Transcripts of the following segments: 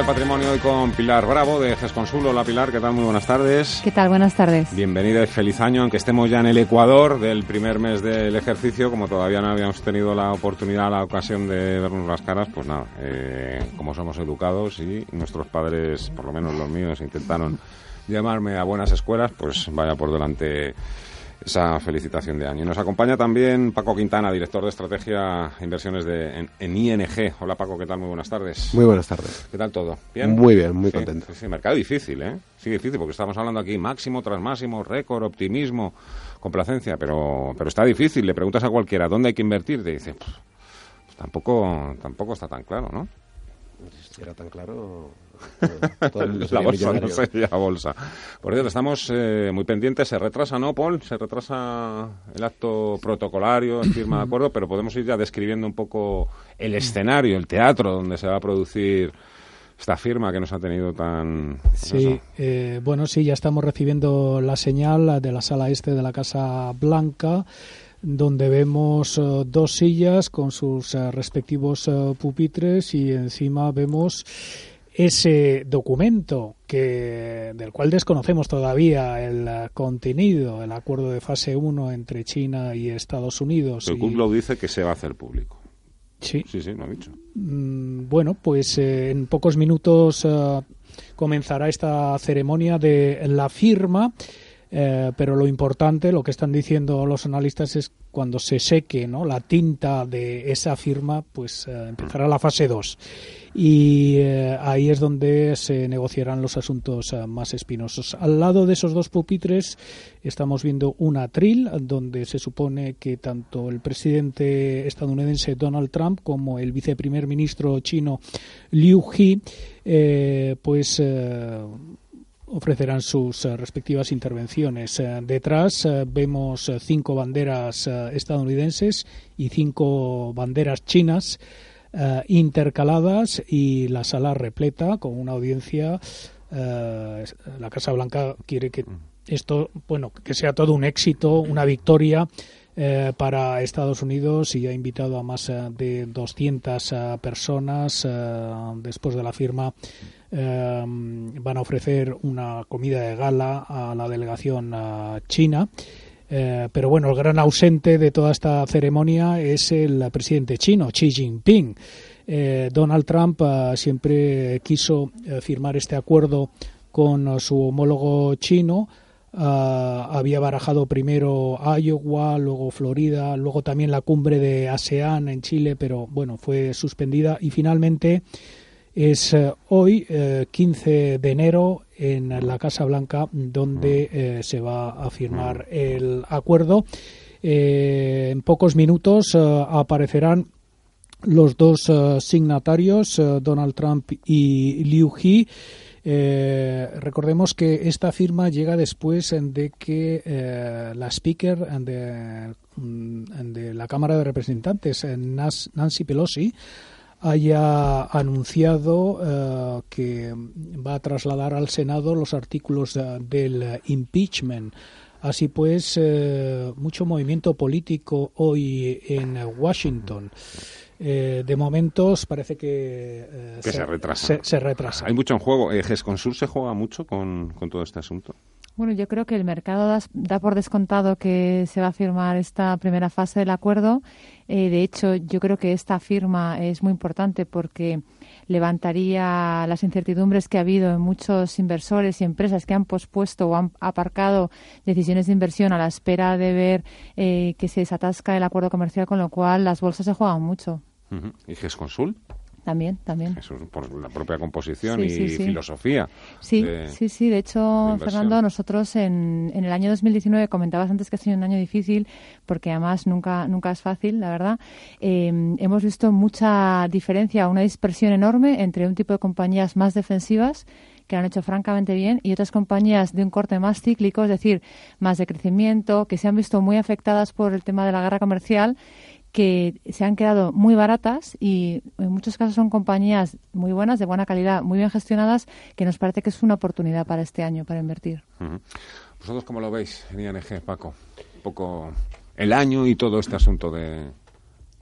Del patrimonio hoy con Pilar Bravo de GESConsul. Hola Pilar, ¿qué tal? Muy buenas tardes. ¿Qué tal? Buenas tardes. Bienvenida y feliz año, aunque estemos ya en el Ecuador del primer mes del ejercicio, como todavía no habíamos tenido la oportunidad, la ocasión de vernos las caras, pues nada, eh, como somos educados y nuestros padres, por lo menos los míos, intentaron llamarme a buenas escuelas, pues vaya por delante esa felicitación de año. Y nos acompaña también Paco Quintana, director de Estrategia e Inversiones de, en, ING. Hola Paco, ¿qué tal? Muy buenas tardes. Muy buenas tardes. ¿Qué tal todo? ¿Bien? Muy bien, muy contento. Sí, sí, mercado difícil, ¿eh? Sí, difícil, porque estamos hablando aquí máximo tras máximo, récord, optimismo, complacencia, pero, pero está difícil. Le preguntas a cualquiera, ¿dónde hay que invertir? Te dice, pues, tampoco, tampoco está tan claro, ¿no? Si era tan claro, la bolsa no sería bolsa. Por cierto, estamos eh, muy pendientes. Se retrasa, ¿no, Paul? Se retrasa el acto protocolario, el firma de acuerdo, pero podemos ir ya describiendo un poco el escenario, el teatro donde se va a producir esta firma que nos ha tenido tan... Sí, eh, bueno, sí, ya estamos recibiendo la señal de la sala este de la Casa Blanca donde vemos eh, dos sillas con sus respectivos pupitres y encima vemos ese documento que del cual desconocemos todavía el eh, contenido, el acuerdo de fase 1 entre China y Estados Unidos. El y... dice que se va a hacer público. Sí. Sí, sí, lo ha dicho. Mm, bueno, pues eh, en pocos minutos eh, comenzará esta ceremonia de la firma. Pero lo importante, lo que están diciendo los analistas es cuando se seque ¿no? la tinta de esa firma, pues empezará la fase 2 y eh, ahí es donde se negociarán los asuntos eh, más espinosos. Al lado de esos dos pupitres estamos viendo un atril donde se supone que tanto el presidente estadounidense Donald Trump como el viceprimer ministro chino Liu He eh, pues ofrecerán sus respectivas intervenciones. detrás vemos cinco banderas estadounidenses y cinco banderas chinas eh, intercaladas y la sala repleta con una audiencia. Eh, la Casa Blanca quiere que esto, bueno, que sea todo un éxito, una victoria eh, para Estados Unidos y ha invitado a más de 200 personas después de la firma. van a ofrecer una comida de gala a la delegación china. Eh, pero bueno, el gran ausente de toda esta ceremonia es el presidente chino, Xi Jinping. Eh, Donald Trump eh, siempre quiso firmar este acuerdo con su homólogo chino. Había barajado primero Iowa, luego Florida, luego también la cumbre de ASEAN en Chile, pero bueno, fue suspendida y finalmente es hoy, 15 de enero, en la Casa Blanca, donde eh, se va a firmar el acuerdo. Eh, en pocos minutos eh, aparecerán los dos signatarios, Donald Trump y Liu He. Recordemos que esta firma llega después de que la speaker de, mm, la Cámara de Representantes, Nancy Pelosi, haya anunciado eh, que va a trasladar al Senado los artículos del impeachment. Así pues, eh, mucho movimiento político hoy en Washington. Eh, de momentos parece que, se, retrasa. Se, retrasa. Hay mucho en juego. Eh, GESConsul se juega mucho con, con todo este asunto. Bueno, yo creo que el mercado da, por descontado que se va a firmar esta primera fase del acuerdo. Eh, de hecho, yo creo que esta firma es muy importante porque levantaría las incertidumbres que ha habido en muchos inversores y empresas que han pospuesto o han aparcado decisiones de inversión a la espera de ver eh, que se desatasca el acuerdo comercial, con lo cual las bolsas se juegan mucho. ¿Y GESConsul? También, también. Eso es por la propia composición y filosofía. Sí, sí, sí. De hecho, Fernando, nosotros en, en el año 2019 comentabas antes que ha sido un año difícil porque además nunca, nunca es fácil, la verdad. Em, hemos visto mucha diferencia, una dispersión enorme entre un tipo de compañías más defensivas que lo han hecho francamente bien y otras compañías de un corte más cíclico, es decir, más de crecimiento, que se han visto muy afectadas por el tema de la guerra comercial que se han quedado muy baratas y en muchos casos son compañías muy buenas, de buena calidad, muy bien gestionadas, que nos parece que es una oportunidad para este año para invertir. ¿Vosotros cómo lo veis en ING, Paco? Un poco el año y todo este asunto de,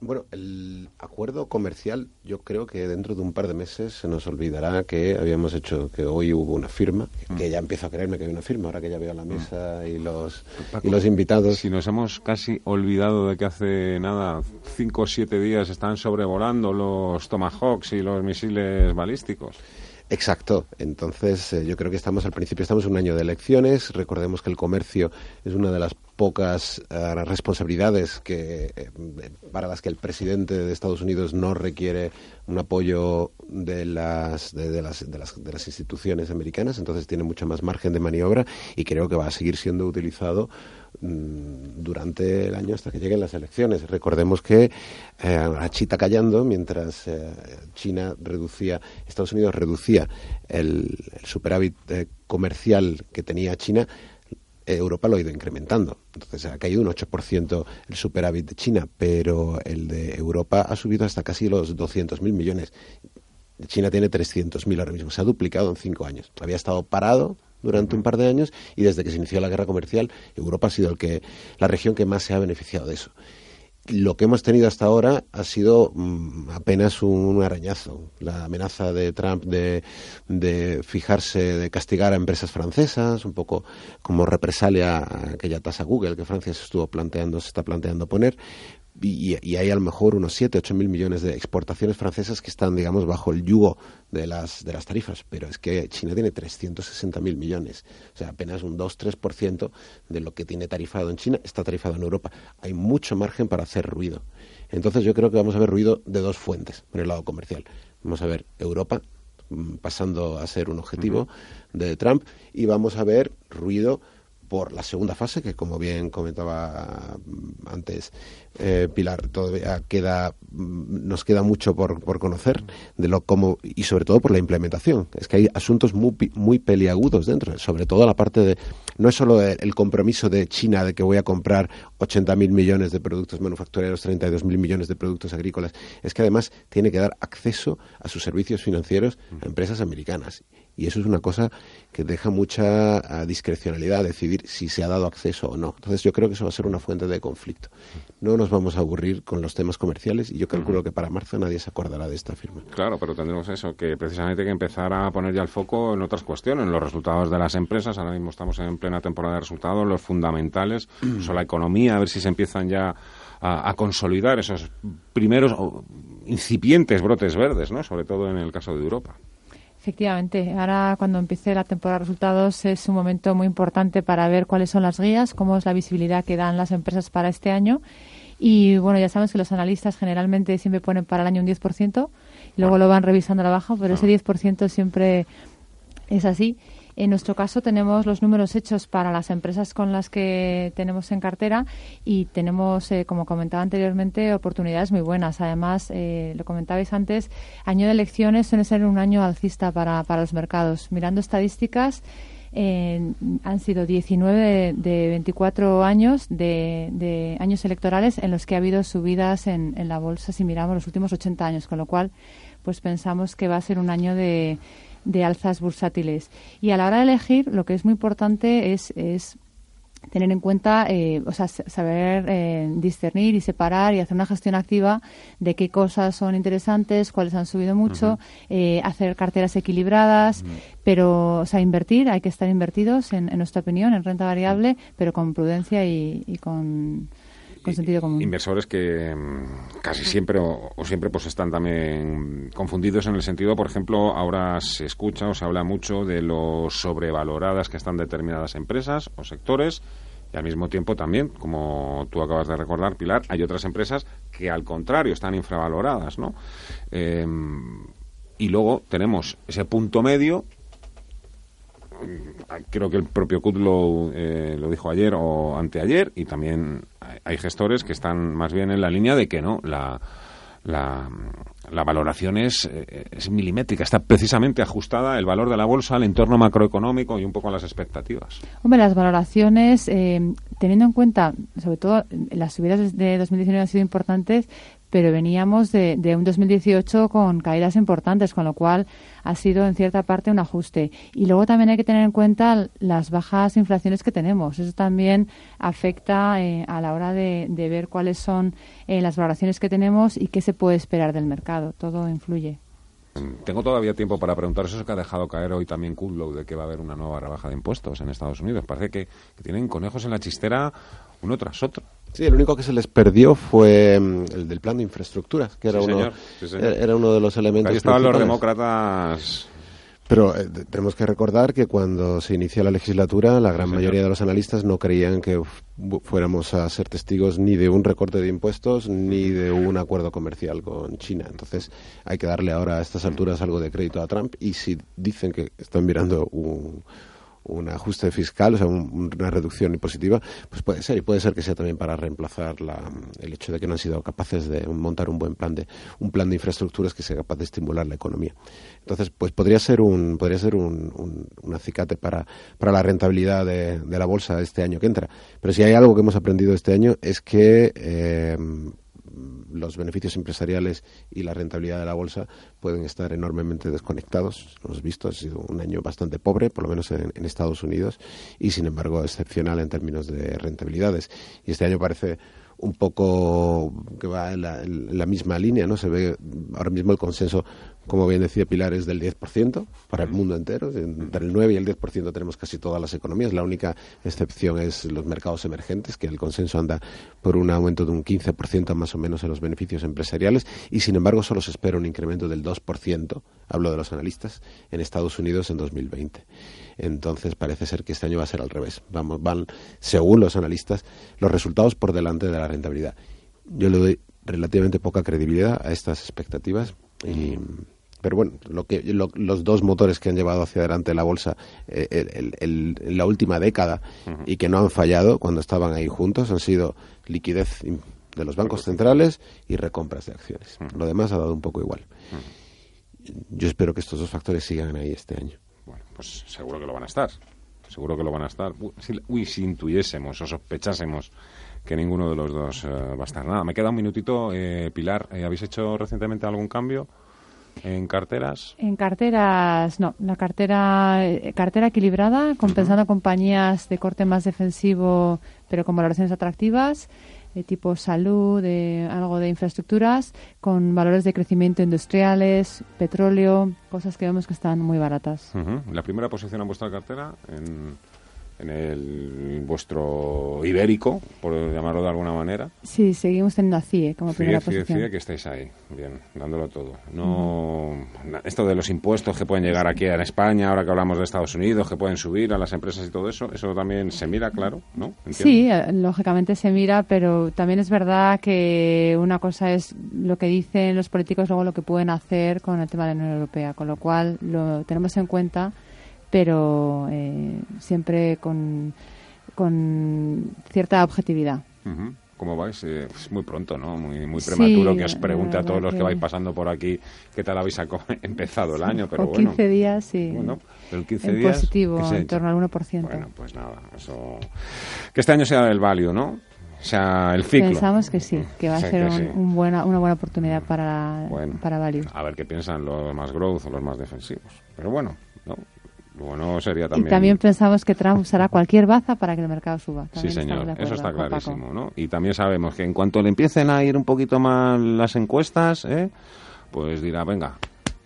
bueno, el acuerdo comercial, yo creo que dentro de un par de meses se nos olvidará que habíamos hecho, que hoy hubo una firma, que ya empiezo a creerme que hay una firma, ahora que ya veo la mesa y los, y los invitados. Si nos hemos casi olvidado de que hace nada, cinco o siete días están sobrevolando los Tomahawks y los misiles balísticos. Exacto. Entonces, eh, yo creo que estamos al principio, estamos en un año de elecciones. Recordemos que el comercio es una de las pocas eh, responsabilidades que, eh, para las que el presidente de Estados Unidos no requiere un apoyo de las, de, las, de, las, de las instituciones americanas. Entonces, tiene mucho más margen de maniobra y creo que va a seguir siendo utilizado Mm, durante el año hasta que lleguen las elecciones. Recordemos que eh, chita callando mientras eh, China reducía, Estados Unidos reducía el, superávit comercial que tenía China, Europa lo ha ido incrementando. Entonces ha caído un 8% el superávit de China, pero el de Europa ha subido hasta casi los 200.000 millones. China tiene 300.000 ahora mismo, se ha duplicado en cinco años. Había estado parado durante un par de años y desde que se inició la guerra comercial, Europa ha sido el que, la región que más se ha beneficiado de eso. Lo que hemos tenido hasta ahora ha sido mm, apenas un, arañazo. La amenaza de Trump de, de, fijarse, de castigar a empresas francesas, un poco como represalia a aquella tasa Google que Francia se estuvo planteando, se está planteando poner, y, hay a lo mejor unos 7, 8 mil millones de exportaciones francesas que están, digamos, bajo el yugo de las, de las tarifas. Pero es que China tiene 360 mil millones. O sea, apenas un 2-3% de lo que tiene tarifado en China está tarifado en Europa. Hay mucho margen para hacer ruido. Entonces yo creo que vamos a ver ruido de dos fuentes por el lado comercial. Vamos a ver Europa mm, pasando a ser un objetivo de Trump y vamos a ver ruido por la segunda fase, que como bien comentaba antes eh, Pilar, todavía queda, mm, nos queda mucho por, por conocer de lo cómo y sobre todo por la implementación. Es que hay asuntos muy, muy peliagudos dentro, sobre todo la parte de, no es solo el, compromiso de China de que voy a comprar 80.000 millones de productos manufactureros, 32.000 millones de productos agrícolas, es que además tiene que dar acceso a sus servicios financieros a empresas americanas y eso es una cosa que deja mucha ah, discrecionalidad a decidir si se ha dado acceso o no. Entonces yo creo que eso va a ser una fuente de conflicto. No nos vamos a aburrir con los temas comerciales y yo calculo que para marzo nadie se acordará de esta firma. Claro, pero tendremos eso, que precisamente que empezar a poner ya el foco en otras cuestiones, en los resultados de las empresas. Ahora mismo estamos en plena temporada de resultados, los fundamentales, o la economía, a ver si se empiezan ya a, a, consolidar esos primeros incipientes brotes verdes, ¿no? Sobre todo en el caso de Europa. Efectivamente, ahora cuando empiece la temporada de resultados es un momento muy importante para ver cuáles son las guías, cómo es la visibilidad que dan las empresas para este año. Y bueno, ya sabemos que los analistas generalmente siempre ponen para el año un 10%, y luego lo van revisando a la baja, pero ese 10% siempre es así. En nuestro caso tenemos los números hechos para las empresas con las que tenemos en cartera y tenemos, eh, como comentaba anteriormente, oportunidades muy buenas. Además, eh, lo comentabais antes, año de elecciones suele ser un año alcista para, para los mercados. Mirando estadísticas, han sido 19 de, 24 años de, años electorales en los que ha habido subidas en, en la bolsa si miramos los últimos 80 años, con lo cual pues pensamos que va a ser un año de, de alzas bursátiles. Y a la hora de elegir, lo que es muy importante es, es tener en cuenta, eh, o sea, saber eh, discernir y separar y hacer una gestión activa de qué cosas son interesantes, cuáles han subido mucho, eh, hacer carteras equilibradas, pero, o sea, invertir, hay que estar invertidos, en, nuestra opinión, en renta variable, pero con prudencia y con Inversores que mm, casi siempre o, siempre pues están también confundidos en el sentido, por ejemplo, ahora se escucha o se habla mucho de lo sobrevaloradas que están determinadas empresas o sectores y al mismo tiempo también, como tú acabas de recordar, Pilar, hay otras empresas que al contrario están infravaloradas, ¿no? Em, y luego tenemos ese punto medio creo que el propio Kudlow eh, lo dijo ayer o anteayer y también hay gestores que están más bien en la línea de que no, la, la, la valoración es, eh, es, milimétrica, está precisamente ajustada el valor de la bolsa al entorno macroeconómico y un poco a las expectativas. Hombre, las valoraciones, eh, teniendo en cuenta, sobre todo las subidas de 2019 han sido importantes, pero veníamos de, de, un 2018 con caídas importantes, con lo cual ha sido en cierta parte un ajuste. Y luego también hay que tener en cuenta las bajas inflaciones que tenemos. Eso también afecta eh, a la hora de, ver cuáles son eh, las valoraciones que tenemos y qué se puede esperar del mercado. Todo influye. Tengo todavía tiempo para preguntar eso que ha dejado caer hoy también Kudlow de que va a haber una nueva rebaja de impuestos en Estados Unidos. Parece que tienen conejos en la chistera uno tras otro. Sí, el único que se les perdió fue mm, el del plan de infraestructuras, que era, Sí, uno. Sí, era uno de los elementos Ahí estaban los demócratas. Pero eh, tenemos que recordar que cuando se inició la legislatura, la gran señor. mayoría de los analistas no creían que fu- fuéramos a ser testigos ni de un recorte de impuestos ni de un acuerdo comercial con China. Entonces, hay que darle ahora a estas alturas algo de crédito a Trump. Y si dicen que están mirando un, un ajuste fiscal, o sea, un- una reducción positiva, pues puede ser. Y puede ser que sea también para reemplazar la- el hecho de que no han sido capaces de montar un buen plan de un plan de infraestructuras que sea capaz de estimular la economía. Entonces, pues podría ser un podría ser un, un- acicate para, para la rentabilidad de, de la bolsa este año que entra. Pero si hay algo que hemos aprendido este año es que eh, los beneficios empresariales y la rentabilidad de la bolsa pueden estar enormemente desconectados. Hemos visto, ha sido un año bastante pobre, por lo menos en, Estados Unidos, y sin embargo excepcional en términos de rentabilidades. Y este año parece un poco que va en la misma línea, ¿no? Se ve ahora mismo el consenso, como bien decía Pilar, es del 10% para el mundo entero. Entre el 9 y el 10% tenemos casi todas las economías. La única excepción es los mercados emergentes, que el consenso anda por un aumento de un 15% más o menos en los beneficios empresariales y, sin embargo, solo se espera un incremento del 2%, hablo de los analistas, en Estados Unidos en 2020. Entonces parece ser que este año va a ser al revés. Vamos, van, según los analistas, los resultados por delante de la rentabilidad. Yo le doy relativamente poca credibilidad a estas expectativas. Y, pero bueno, lo que, lo- los dos motores que han llevado hacia adelante la bolsa eh, el- el- el- en la última década y que no han fallado cuando estaban ahí juntos han sido liquidez de los bancos centrales y recompras de acciones. Lo demás ha dado un poco igual. Yo espero que estos dos factores sigan ahí este año. Bueno, pues seguro que lo van a estar. Seguro que lo van a estar. Uy, si, uy, si intuyésemos o sospechásemos que ninguno de los dos eh, va a estar. Nada, me queda un minutito. Eh, Pilar, eh, ¿habéis hecho recientemente algún cambio en carteras? En carteras, no, la cartera eh, cartera equilibrada, compensando compañías de corte más defensivo, pero con valoraciones atractivas, de tipo salud, de algo de infraestructuras, con valores de crecimiento industriales, petróleo, cosas que vemos que están muy baratas. La primera posición en vuestra cartera, en, en el vuestro ibérico, por llamarlo de alguna manera. Sí, seguimos teniendo a CIE como primera CIE, CIE, posición. CIE, que estáis ahí, bien, dándolo todo. No, esto de los impuestos que pueden llegar aquí en España, ahora que hablamos de Estados Unidos, que pueden subir a las empresas y todo eso, eso también se mira, claro, ¿no? Sí, eh, lógicamente se mira, pero también es verdad que una cosa es lo que dicen los políticos, luego lo que pueden hacer con el tema de la Unión Europea, con lo cual lo tenemos en cuenta, pero eh, siempre con, con cierta objetividad. Ujú. ¿Cómo vais? Eh, es muy pronto, ¿no? Muy, muy Sí, prematuro que os pregunte a todos los que que- vais pasando por aquí qué tal habéis empezado el año, pero o bueno. 15 días, sí. Bueno, pero 15 en días, positivo, ¿qué se ha en torno al 1%. Bueno, pues nada, eso... Que este año sea el value, ¿no? O sea, el ciclo. Pensamos que sí, que va a Sí, ser un, sí. un buena, una buena oportunidad para, Bueno. para Value. A ver qué piensan los más growth o los más defensivos. Pero bueno, ¿no? Bueno sería Y también... también pensamos que Trump usará cualquier baza para que el mercado suba. Sí, También señor, eso está clarísimo, ¿no? Y también sabemos que en cuanto le empiecen a ir un poquito más las encuestas, ¿eh? pues dirá, venga,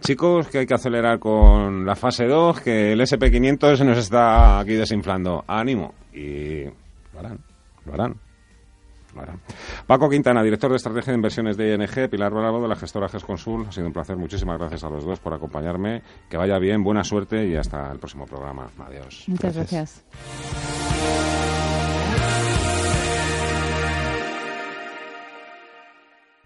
chicos, que hay que acelerar con la fase 2, que el SP500 se nos está aquí desinflando. ¡Ánimo! Y lo harán, lo harán. Paco Quintana, director de estrategia de inversiones de ING, Pilar Bravo de la gestora GESConsul. Ha sido un placer. Muchísimas gracias a los dos por acompañarme. Que vaya bien, buena suerte y hasta el próximo programa. Adiós. Muchas Gracias. gracias.